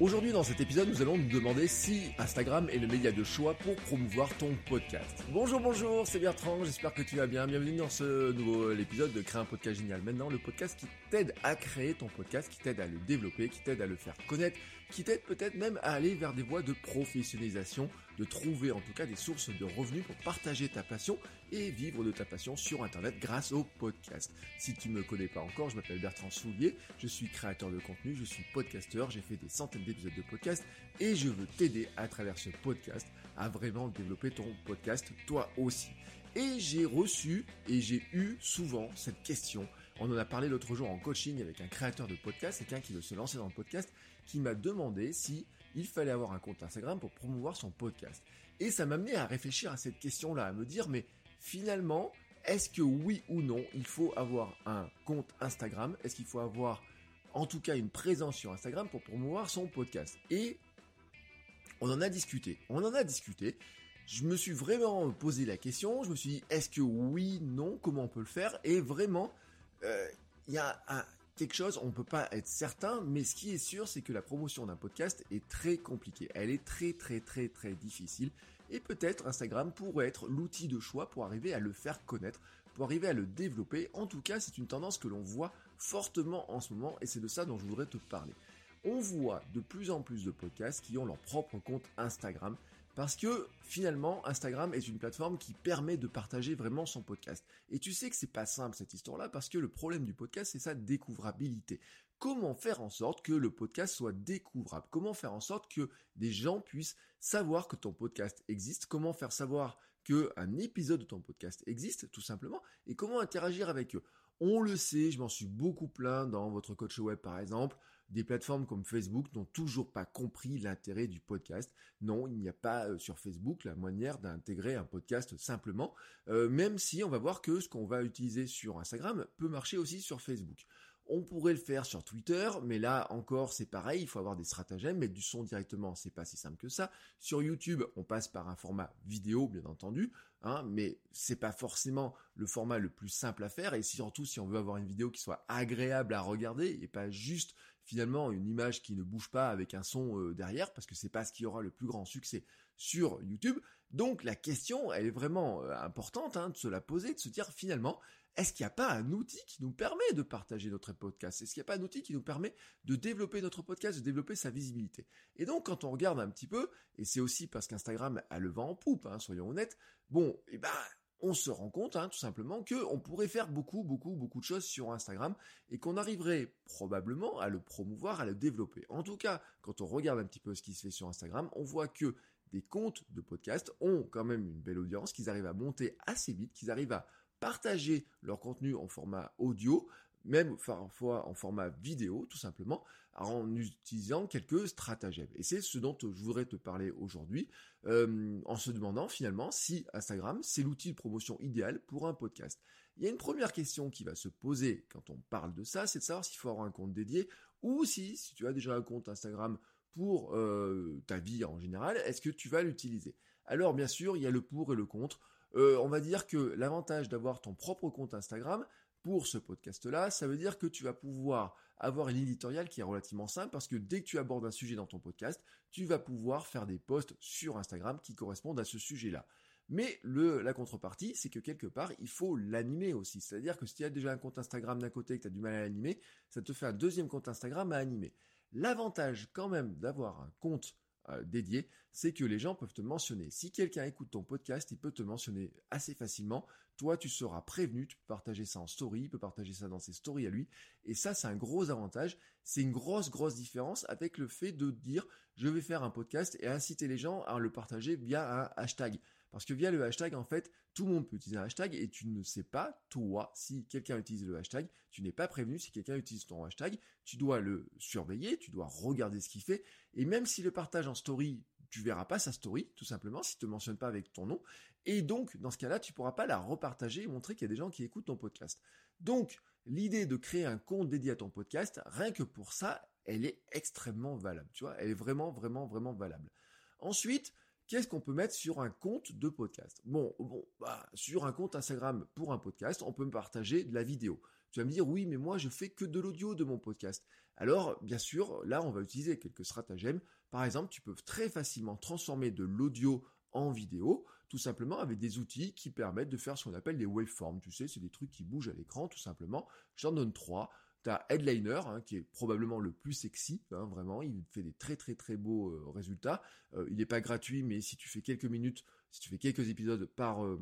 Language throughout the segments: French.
Aujourd'hui dans cet épisode, nous allons nous demander si Instagram est le média de choix pour promouvoir ton podcast. Bonjour, bonjour, c'est Bertrand, j'espère que tu vas bien. Bienvenue dans ce nouveau épisode de Créer un podcast génial. Maintenant, le podcast qui t'aide à créer ton podcast, qui t'aide à le développer, qui t'aide à le faire connaître, qui t'aide peut-être même à aller vers des voies de professionnalisation, de trouver en tout cas des sources de revenus pour partager ta passion et vivre de ta passion sur Internet grâce au podcast. Si tu me connais pas encore, je m'appelle Bertrand Soulier, je suis créateur de contenu, je suis podcasteur, j'ai fait des centaines d'épisodes de podcast et je veux t'aider à travers ce podcast à vraiment développer ton podcast toi aussi. Et j'ai reçu et j'ai eu souvent cette question. On en a parlé l'autre jour en coaching avec un créateur de podcast, quelqu'un qui veut se lancer dans le podcast, qui m'a demandé si il fallait avoir un compte Instagram pour promouvoir son podcast. Et ça m'a amené à réfléchir à cette question-là, à me dire, mais finalement, est-ce que oui ou non, il faut avoir un compte Instagram? Est-ce qu'il faut avoir en tout cas une présence sur Instagram pour promouvoir son podcast? Et on en a discuté. On en a discuté. Je me suis vraiment posé la question. Je me suis dit, est-ce que oui, non, comment on peut le faire? Et vraiment, euh, il y a quelque chose, on ne peut pas être certain, mais ce qui est sûr, c'est que la promotion d'un podcast est très compliquée. Elle est très très très très difficile. Et peut-être Instagram pourrait être l'outil de choix pour arriver à le faire connaître, pour arriver à le développer. En tout cas, c'est une tendance que l'on voit fortement en ce moment et c'est de ça dont je voudrais te parler. On voit de plus en plus de podcasts qui ont leur propre compte Instagram parce que finalement, Instagram est une plateforme qui permet de partager vraiment son podcast. Et tu sais que c'est pas simple cette histoire-là parce que le problème du podcast, c'est sa découvrabilité. Comment faire en sorte que le podcast soit découvrable? Comment faire en sorte que des gens puissent savoir que ton podcast existe? Comment faire savoir qu'un épisode de ton podcast existe, tout simplement? Et comment interagir avec eux? On le sait, je m'en suis beaucoup plaint dans votre coach web par exemple. Des plateformes comme Facebook n'ont toujours pas compris l'intérêt du podcast. Non, il n'y a pas euh, sur Facebook la manière d'intégrer un podcast simplement, euh, même si on va voir que ce qu'on va utiliser sur Instagram peut marcher aussi sur Facebook. On pourrait le faire sur Twitter, mais là encore c'est pareil, il faut avoir des stratagèmes, mettre du son directement, c'est pas si simple que ça. Sur YouTube, on passe par un format vidéo, bien entendu, hein, mais c'est pas forcément le format le plus simple à faire, et surtout si on veut avoir une vidéo qui soit agréable à regarder et pas juste finalement une image qui ne bouge pas avec un son euh, derrière, parce que c'est pas ce qui aura le plus grand succès sur YouTube. Donc la question, elle est vraiment euh, importante hein, de se la poser, de se dire finalement, est-ce qu'il n'y a pas un outil qui nous permet de partager notre podcast? Est-ce qu'il n'y a pas un outil qui nous permet de développer notre podcast, de développer sa visibilité? Et donc, quand on regarde un petit peu, et c'est aussi parce qu'Instagram a le vent en poupe, hein, soyons honnêtes, bon, et eh ben, on se rend compte hein, tout simplement que on pourrait faire beaucoup, beaucoup, beaucoup de choses sur Instagram et qu'on arriverait probablement à le promouvoir, à le développer. En tout cas, quand on regarde un petit peu ce qui se fait sur Instagram, on voit que des comptes de podcast ont quand même une belle audience, qu'ils arrivent à monter assez vite, qu'ils arrivent à partager leur contenu en format audio, même parfois en format vidéo, tout simplement, en utilisant quelques stratagèmes. Et c'est ce dont je voudrais te parler aujourd'hui, euh, en se demandant finalement si Instagram, c'est l'outil de promotion idéal pour un podcast. Il y a une première question qui va se poser quand on parle de ça, c'est de savoir s'il faut avoir un compte dédié ou si, si tu as déjà un compte Instagram pour euh, ta vie en général, est-ce que tu vas l'utiliser? Alors bien sûr, il y a le pour et le contre. Euh, on va dire que l'avantage d'avoir ton propre compte Instagram pour ce podcast-là, ça veut dire que tu vas pouvoir avoir une éditoriale qui est relativement simple parce que dès que tu abordes un sujet dans ton podcast, tu vas pouvoir faire des posts sur Instagram qui correspondent à ce sujet-là. Mais le, la contrepartie, c'est que quelque part, il faut l'animer aussi. C'est-à-dire que si tu as déjà un compte Instagram d'un côté et que tu as du mal à l'animer, ça te fait un deuxième compte Instagram à animer. L'avantage quand même d'avoir un compte euh, dédié, c'est que les gens peuvent te mentionner. Si quelqu'un écoute ton podcast, il peut te mentionner assez facilement. Toi, tu seras prévenu, tu peux partager ça en story, il peut partager ça dans ses stories à lui. Et ça, c'est un gros avantage. C'est une grosse, grosse différence avec le fait de dire, je vais faire un podcast et inciter les gens à le partager via un hashtag. Parce que via le hashtag, en fait, tout le monde peut utiliser un hashtag et tu ne sais pas, toi, si quelqu'un utilise le hashtag, tu n'es pas prévenu si quelqu'un utilise ton hashtag, tu dois le surveiller, tu dois regarder ce qu'il fait, et même si le partage en story, tu verras pas sa story, tout simplement, s'il te mentionne pas avec ton nom, et donc, dans ce cas-là, tu pourras pas la repartager et montrer qu'il y a des gens qui écoutent ton podcast. Donc, l'idée de créer un compte dédié à ton podcast, rien que pour ça, elle est extrêmement valable, tu vois, elle est vraiment, vraiment, vraiment valable. Ensuite, Qu'est-ce qu'on peut mettre sur un compte de podcast? Bon, bon, bah, sur un compte Instagram pour un podcast, on peut me partager de la vidéo. Tu vas me dire, oui, mais moi, je fais que de l'audio de mon podcast. Alors, bien sûr, là, on va utiliser quelques stratagèmes. Par exemple, tu peux très facilement transformer de l'audio en vidéo, tout simplement avec des outils qui permettent de faire ce qu'on appelle des waveforms. Tu sais, c'est des trucs qui bougent à l'écran, tout simplement. J'en donne trois. Tu as Headliner, hein, qui est probablement le plus sexy, hein, vraiment. Il fait des très très très beaux euh, résultats. Euh, il n'est pas gratuit, mais si tu fais quelques minutes, si tu fais quelques épisodes par, euh,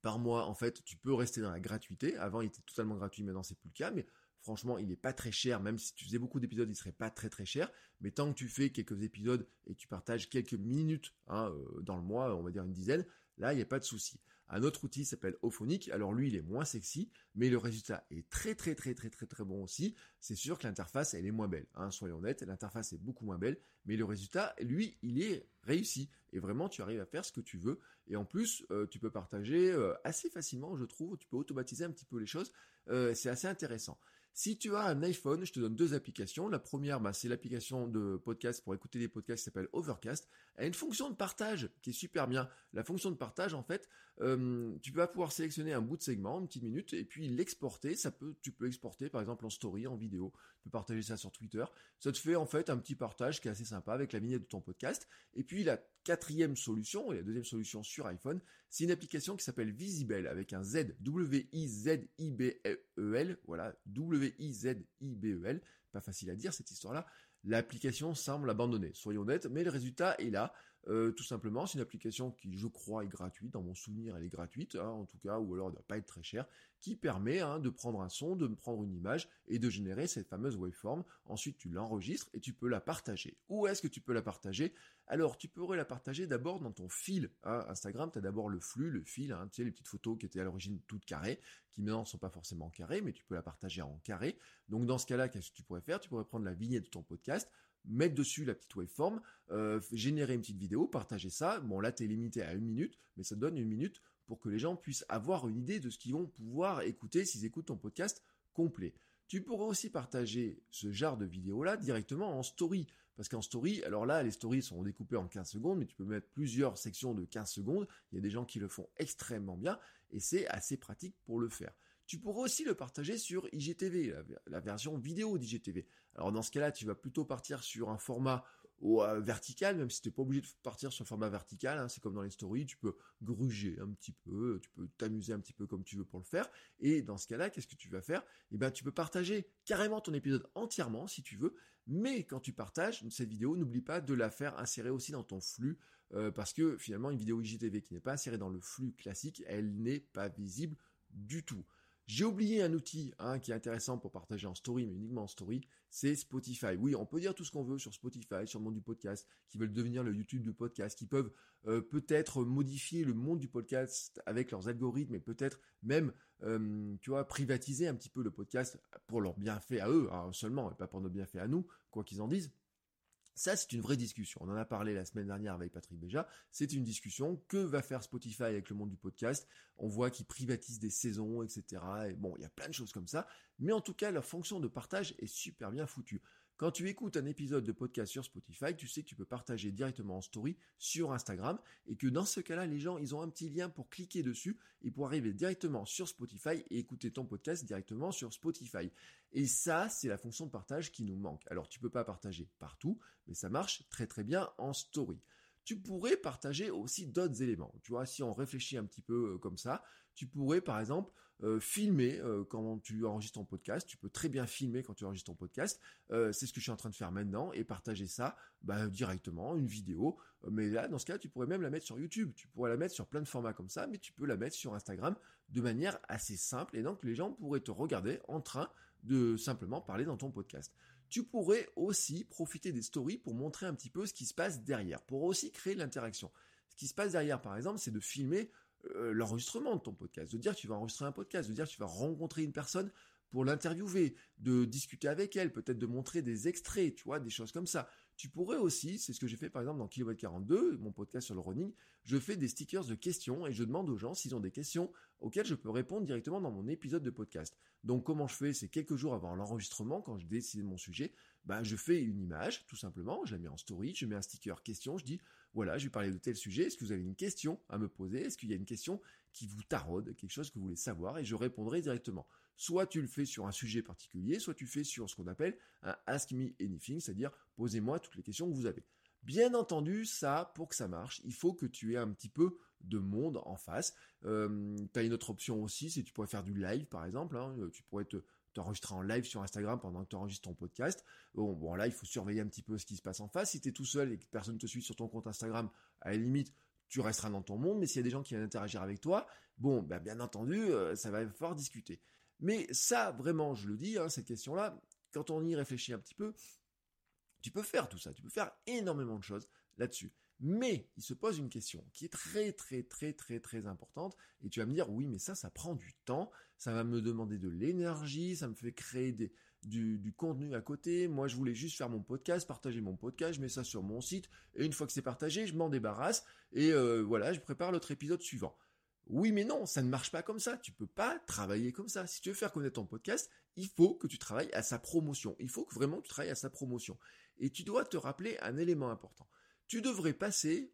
par mois, en fait, tu peux rester dans la gratuité. Avant, il était totalement gratuit, maintenant c'est plus le cas, mais franchement, il n'est pas très cher, même si tu faisais beaucoup d'épisodes, il serait pas très très cher. Mais tant que tu fais quelques épisodes et tu partages quelques minutes hein, dans le mois, on va dire une dizaine, là, il n'y a pas de souci. Un autre outil s'appelle Ophonic. Alors lui, il est moins sexy, mais le résultat est très très très très très très bon aussi. C'est sûr que l'interface, elle est moins belle. Hein, soyons honnêtes, l'interface est beaucoup moins belle, mais le résultat, lui, il est réussi. Et vraiment, tu arrives à faire ce que tu veux. Et en plus, euh, tu peux partager euh, assez facilement, je trouve. Tu peux automatiser un petit peu les choses. Euh, c'est assez intéressant. Si tu as un iPhone, je te donne deux applications. La première, bah, c'est l'application de podcast pour écouter des podcasts qui s'appelle Overcast. Elle a une fonction de partage qui est super bien. La fonction de partage, en fait, euh, tu vas pouvoir sélectionner un bout de segment, une petite minute, et puis l'exporter. Ça peut, tu peux exporter, par exemple, en story, en vidéo. Peux partager ça sur Twitter. Ça te fait, en fait, un petit partage qui est assez sympa avec la vignette de ton podcast. Et puis, la quatrième solution, et la deuxième solution sur iPhone, c'est une application qui s'appelle Visible avec un Z, W-I-Z-I-B-E-L, voilà, W-I-Z-I-B-E-L, pas facile à dire cette histoire-là. L'application semble abandonnée, soyons honnêtes, mais le résultat est là. Euh, tout simplement, c'est une application qui, je crois, est gratuite. Dans mon souvenir, elle est gratuite, hein, en tout cas, ou alors elle ne doit pas être très chère, qui permet hein, de prendre un son, de prendre une image et de générer cette fameuse waveform. Ensuite, tu l'enregistres et tu peux la partager. Où est-ce que tu peux la partager? Alors, tu pourrais la partager d'abord dans ton fil. Hein. Instagram, tu as d'abord le flux, le fil, tu sais, les petites photos qui étaient à l'origine toutes carrées, qui maintenant ne sont pas forcément carrées, mais tu peux la partager en carré. Donc, dans ce cas-là, qu'est-ce que tu pourrais faire? Tu pourrais prendre la vignette de ton podcast, mettre dessus la petite waveform, euh, générer une petite vidéo, partager ça. Bon, là, tu es limité à une minute, mais ça donne une minute pour que les gens puissent avoir une idée de ce qu'ils vont pouvoir écouter s'ils écoutent ton podcast complet. Tu pourrais aussi partager ce genre de vidéo-là directement en story. Parce qu'en story, alors là, les stories sont découpées en 15 secondes, mais tu peux mettre plusieurs sections de 15 secondes. Il y a des gens qui le font extrêmement bien et c'est assez pratique pour le faire. Tu pourrais aussi le partager sur IGTV, la, version vidéo d'IGTV. Alors dans ce cas-là, tu vas plutôt partir sur un format euh, vertical, même si tu n'es pas obligé de partir sur un format vertical. Hein. c'est comme dans les stories, tu peux gruger un petit peu, tu peux t'amuser un petit peu comme tu veux pour le faire. Et dans ce cas-là, qu'est-ce que tu vas faire? Eh ben, tu peux partager carrément ton épisode entièrement si tu veux. Mais quand tu partages cette vidéo, n'oublie pas de la faire insérer aussi dans ton flux, euh, parce que finalement, une vidéo IGTV qui n'est pas insérée dans le flux classique, elle n'est pas visible du tout. J'ai oublié un outil hein, qui est intéressant pour partager en story, mais uniquement en story, c'est Spotify. Oui, on peut dire tout ce qu'on veut sur Spotify, sur le monde du podcast, qui veulent devenir le YouTube du podcast, qui peuvent euh, peut-être modifier le monde du podcast avec leurs algorithmes et peut-être même, euh, tu vois, privatiser un petit peu le podcast pour leur bienfait à eux, hein, seulement, et pas pour nos bienfaits à nous, quoi qu'ils en disent. Ça, c'est une vraie discussion. On en a parlé la semaine dernière avec Patrick Béja. C'est une discussion. Que va faire Spotify avec le monde du podcast? On voit qu'ils privatisent des saisons, etc. Et bon, il y a plein de choses comme ça. Mais en tout cas, leur fonction de partage est super bien foutue. Quand tu écoutes un épisode de podcast sur Spotify, tu sais que tu peux partager directement en story sur Instagram et que dans ce cas-là, les gens, ils ont un petit lien pour cliquer dessus et pour arriver directement sur Spotify et écouter ton podcast directement sur Spotify. Et ça, c'est la fonction de partage qui nous manque. Alors, tu peux pas partager partout, mais ça marche très très bien en story tu pourrais partager aussi d'autres éléments. Tu vois, si on réfléchit un petit peu euh, comme ça, tu pourrais par exemple euh, filmer euh, quand tu enregistres ton podcast. Tu peux très bien filmer quand tu enregistres ton podcast. Euh, c'est ce que je suis en train de faire maintenant et partager ça bah, directement, une vidéo. Mais là, dans ce cas, tu pourrais même la mettre sur YouTube. Tu pourrais la mettre sur plein de formats comme ça, mais tu peux la mettre sur Instagram de manière assez simple. Et donc, les gens pourraient te regarder en train de simplement parler dans ton podcast. Tu pourrais aussi profiter des stories pour montrer un petit peu ce qui se passe derrière, pour aussi créer l'interaction. Ce qui se passe derrière, par exemple, c'est de filmer euh, l'enregistrement de ton podcast, de dire que tu vas enregistrer un podcast, de dire que tu vas rencontrer une personne pour l'interviewer, de discuter avec elle, peut-être de montrer des extraits, tu vois, des choses comme ça. Tu pourrais aussi, c'est ce que j'ai fait par exemple dans Kilowatt 42, mon podcast sur le running, je fais des stickers de questions et je demande aux gens s'ils ont des questions auxquelles je peux répondre directement dans mon épisode de podcast. Donc comment je fais? C'est quelques jours avant l'enregistrement, quand je décide mon sujet, bah, je fais une image, tout simplement, je la mets en story, je mets un sticker question, je dis, voilà, je vais parler de tel sujet, est-ce que vous avez une question à me poser? Est-ce qu'il y a une question qui vous taraude, quelque chose que vous voulez savoir Et je répondrai directement. soit tu le fais sur un sujet particulier, soit tu fais sur ce qu'on appelle un Ask Me Anything, c'est-à-dire posez-moi toutes les questions que vous avez. Bien entendu, ça, pour que ça marche, il faut que tu aies un petit peu de monde en face. Euh, tu as une autre option aussi, c'est tu pourrais faire du live par exemple. Hein. tu pourrais te t'enregistrer en live sur Instagram pendant que tu enregistres ton podcast. Bon, bon, là, il faut surveiller un petit peu ce qui se passe en face. Si tu es tout seul et que personne ne te suit sur ton compte Instagram, à la limite, tu resteras dans ton monde. Mais s'il y a des gens qui viennent interagir avec toi, bon, bah, bien entendu, euh, ça va falloir discuter. Mais ça, vraiment, je le dis, hein, cette question-là, quand on y réfléchit un petit peu, tu peux faire tout ça, tu peux faire énormément de choses là-dessus. Mais il se pose une question qui est très très très très très importante et tu vas me dire oui mais ça ça prend du temps, ça va me demander de l'énergie, ça me fait créer du, contenu à côté. Moi je voulais juste faire mon podcast, partager mon podcast, je mets ça sur mon site et une fois que c'est partagé je m'en débarrasse et euh, voilà je prépare l'autre épisode suivant. Oui mais non, ça ne marche pas comme ça, tu peux pas travailler comme ça. Si tu veux faire connaître ton podcast, il faut que tu travailles à sa promotion, il faut que vraiment tu travailles à sa promotion. Et tu dois te rappeler un élément important tu devrais passer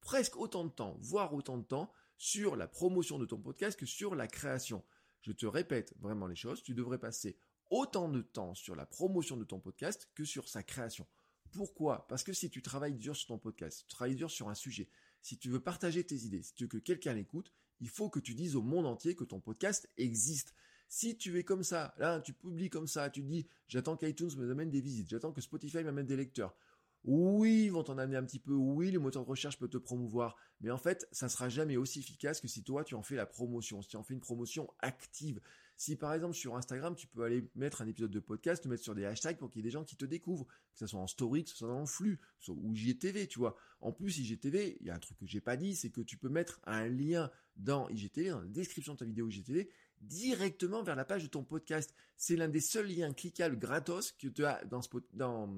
presque autant de temps, voire autant de temps, sur la promotion de ton podcast que sur la création. Je te répète vraiment les choses, tu devrais passer autant de temps sur la promotion de ton podcast que sur sa création. Pourquoi? Parce que si tu travailles dur sur ton podcast, tu travailles dur sur un sujet, si tu veux partager tes idées, si tu veux que quelqu'un l'écoute, il faut que tu dises au monde entier que ton podcast existe. Si tu es comme ça, là, tu publies comme ça, tu dis, j'attends qu'iTunes me amène des visites, j'attends que Spotify m'amène des lecteurs, oui, ils vont t'en amener un petit peu. Oui, le moteur de recherche peut te promouvoir. Mais en fait, ça sera jamais aussi efficace que si toi, tu en fais la promotion. Si tu en fais une promotion active. Si par exemple sur Instagram, tu peux aller mettre un épisode de podcast, te mettre sur des hashtags pour qu'il y ait des gens qui te découvrent. Que ce soit en story, que ce soit dans le flux, ou IGTV, tu vois. En plus, IGTV, il y a un truc que j'ai pas dit, c'est que tu peux mettre un lien dans IGTV, dans la description de ta vidéo IGTV, directement vers la page de ton podcast. C'est l'un des seuls liens cliquables gratos que tu as dans,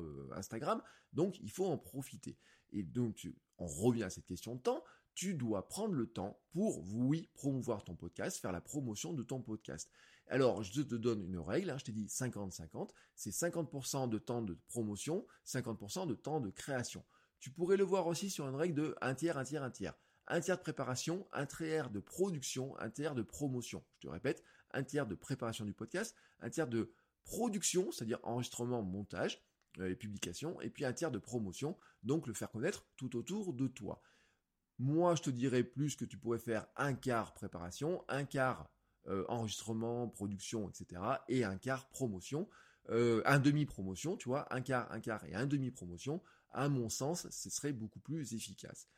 euh, Instagram, donc il faut en profiter. Et donc, on revient à cette question de temps. Tu dois prendre le temps pour, oui, promouvoir ton podcast, faire la promotion de ton podcast. Alors, je te donne une règle, hein, je t'ai dit 50-50, c'est 50% de temps de promotion, 50% de temps de création. Tu pourrais le voir aussi sur une règle de un tiers, un tiers, un tiers un tiers de préparation, un tiers de production, un tiers de promotion. Je te répète, un tiers de préparation du podcast, un tiers de production, c'est-à-dire enregistrement, montage euh, et publication, et puis un tiers de promotion, donc le faire connaître tout autour de toi. Moi, je te dirais plus que tu pourrais faire un quart préparation, un quart euh, enregistrement, production, etc., et un quart promotion, euh, un demi promotion, tu vois, un quart, un quart et un demi promotion. À mon sens, ce serait beaucoup plus efficace.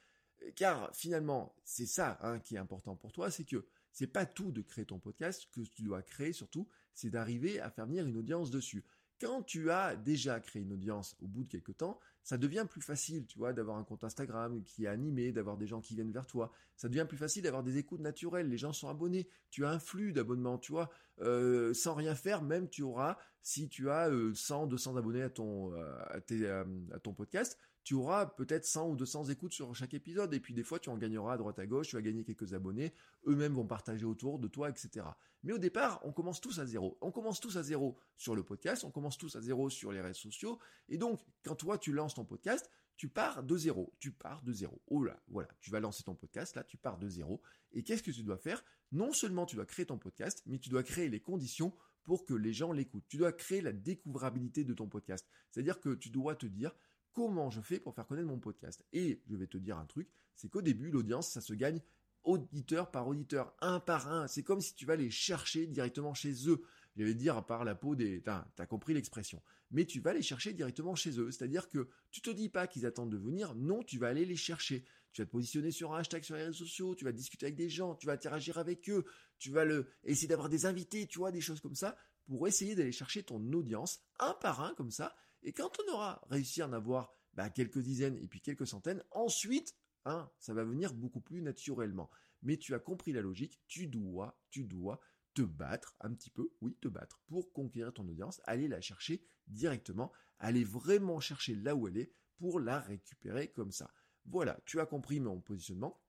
Car finalement, c'est ça hein, qui est important pour toi, c'est que c'est pas tout de créer ton podcast que tu dois créer surtout, c'est d'arriver à faire venir une audience dessus. Quand tu as déjà créé une audience au bout de quelques temps, ça devient plus facile, tu vois, d'avoir un compte Instagram qui est animé, d'avoir des gens qui viennent vers toi. Ça devient plus facile d'avoir des écoutes naturelles. Les gens sont abonnés. Tu as un flux d'abonnements, tu vois. Euh, sans rien faire, même tu auras, si tu as 100, euh, 200 abonnés à ton, euh, à ton podcast, tu auras peut-être 100 ou 200 écoutes sur chaque épisode, et puis des fois tu en gagneras à droite à gauche, tu vas gagner quelques abonnés, eux-mêmes vont partager autour de toi, etc. Mais au départ, on commence tous à zéro. On commence tous à zéro sur le podcast, on commence tous à zéro sur les réseaux sociaux, et donc quand toi tu lances ton podcast, tu pars de zéro, tu pars de zéro. Oh là, voilà, tu vas lancer ton podcast, là tu pars de zéro, et qu'est-ce que tu dois faire? Non seulement tu dois créer ton podcast, mais tu dois créer les conditions pour que les gens l'écoutent. Tu dois créer la découvrabilité de ton podcast. C'est-à-dire que tu dois te dire, comment je fais pour faire connaître mon podcast. Et je vais te dire un truc, c'est qu'au début, l'audience, ça se gagne auditeur par auditeur, un par un. C'est comme si tu vas les chercher directement chez eux. Je vais dire par la peau des... T'as as compris l'expression. Mais tu vas les chercher directement chez eux. C'est-à-dire que tu te dis pas qu'ils attendent de venir. Non, tu vas aller les chercher. Tu vas te positionner sur un hashtag sur les réseaux sociaux. Tu vas discuter avec des gens. Tu vas interagir avec eux. Tu vas le, essayer d'avoir des invités, tu vois, des choses comme ça pour essayer d'aller chercher ton audience un par un comme ça et quand on aura réussi à en avoir bah, quelques dizaines et puis quelques centaines, ensuite, hein, ça va venir beaucoup plus naturellement. Mais tu as compris la logique, tu dois, tu dois te battre un petit peu, oui, te battre pour conquérir ton audience, aller la chercher directement, aller vraiment chercher là où elle est pour la récupérer comme ça. Voilà, tu as compris mon positionnement.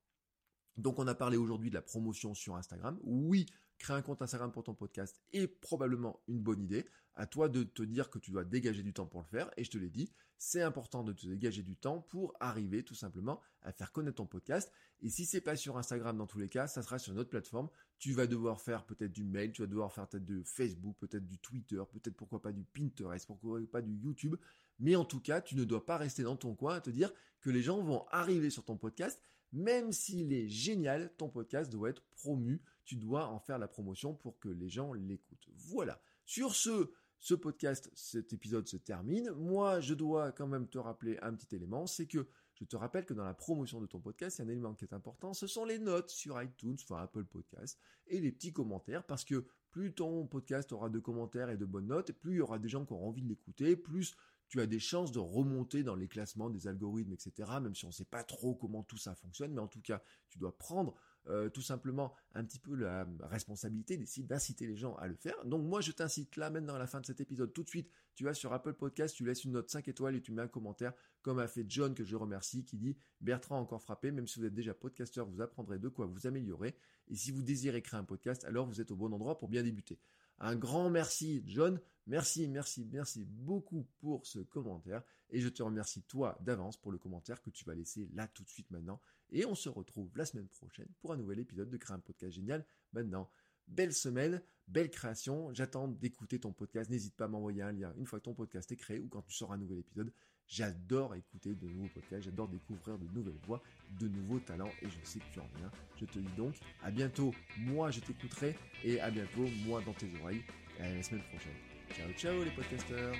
Donc on a parlé aujourd'hui de la promotion sur Instagram. Oui, créer un compte Instagram pour ton podcast est probablement une bonne idée. À toi de te dire que tu dois dégager du temps pour le faire. Et je te l'ai dit, c'est important de te dégager du temps pour arriver tout simplement à faire connaître ton podcast. Et si c'est pas sur Instagram dans tous les cas, ça sera sur une autre plateforme. Tu vas devoir faire peut-être du mail, tu vas devoir faire peut-être de Facebook, peut-être du Twitter, peut-être pourquoi pas du Pinterest, pourquoi pas du YouTube. Mais en tout cas, tu ne dois pas rester dans ton coin à te dire que les gens vont arriver sur ton podcast même s'il est génial, ton podcast doit être promu. Tu dois en faire la promotion pour que les gens l'écoutent. Voilà. Sur ce, ce podcast, cet épisode se termine. Moi, je dois quand même te rappeler un petit élément, c'est que je te rappelle que dans la promotion de ton podcast, il y a un élément qui est important, ce sont les notes sur iTunes, enfin Apple Podcast, et les petits commentaires, parce que plus ton podcast aura de commentaires et de bonnes notes, plus il y aura des gens qui auront envie de l'écouter, plus tu as des chances de remonter dans les classements des algorithmes, etc. Même si on ne sait pas trop comment tout ça fonctionne, mais en tout cas, tu dois prendre euh, tout simplement un petit peu la responsabilité d'inciter les gens à le faire. Donc moi, je t'incite là, maintenant à la fin de cet épisode, tout de suite, tu vas sur Apple Podcast, tu laisses une note 5 étoiles et tu mets un commentaire, comme a fait John, que je remercie, qui dit Bertrand encore frappé, même si vous êtes déjà podcasteur, vous apprendrez de quoi vous améliorer. Et si vous désirez créer un podcast, alors vous êtes au bon endroit pour bien débuter. Un grand merci, John. Merci, merci, merci beaucoup pour ce commentaire. Et je te remercie, toi, d'avance pour le commentaire que tu vas laisser là tout de suite maintenant. Et on se retrouve la semaine prochaine pour un nouvel épisode de Créer un podcast génial. Maintenant, belle semaine, belle création. J'attends d'écouter ton podcast. N'hésite pas à m'envoyer un lien une fois que ton podcast est créé ou quand tu sors un nouvel épisode. J'adore écouter de nouveaux podcasts, j'adore découvrir de nouvelles voix, de nouveaux talents et je sais que tu en viens. Je te dis donc à bientôt, moi je t'écouterai et à bientôt, moi dans tes oreilles. À la semaine prochaine. Ciao ciao les podcasteurs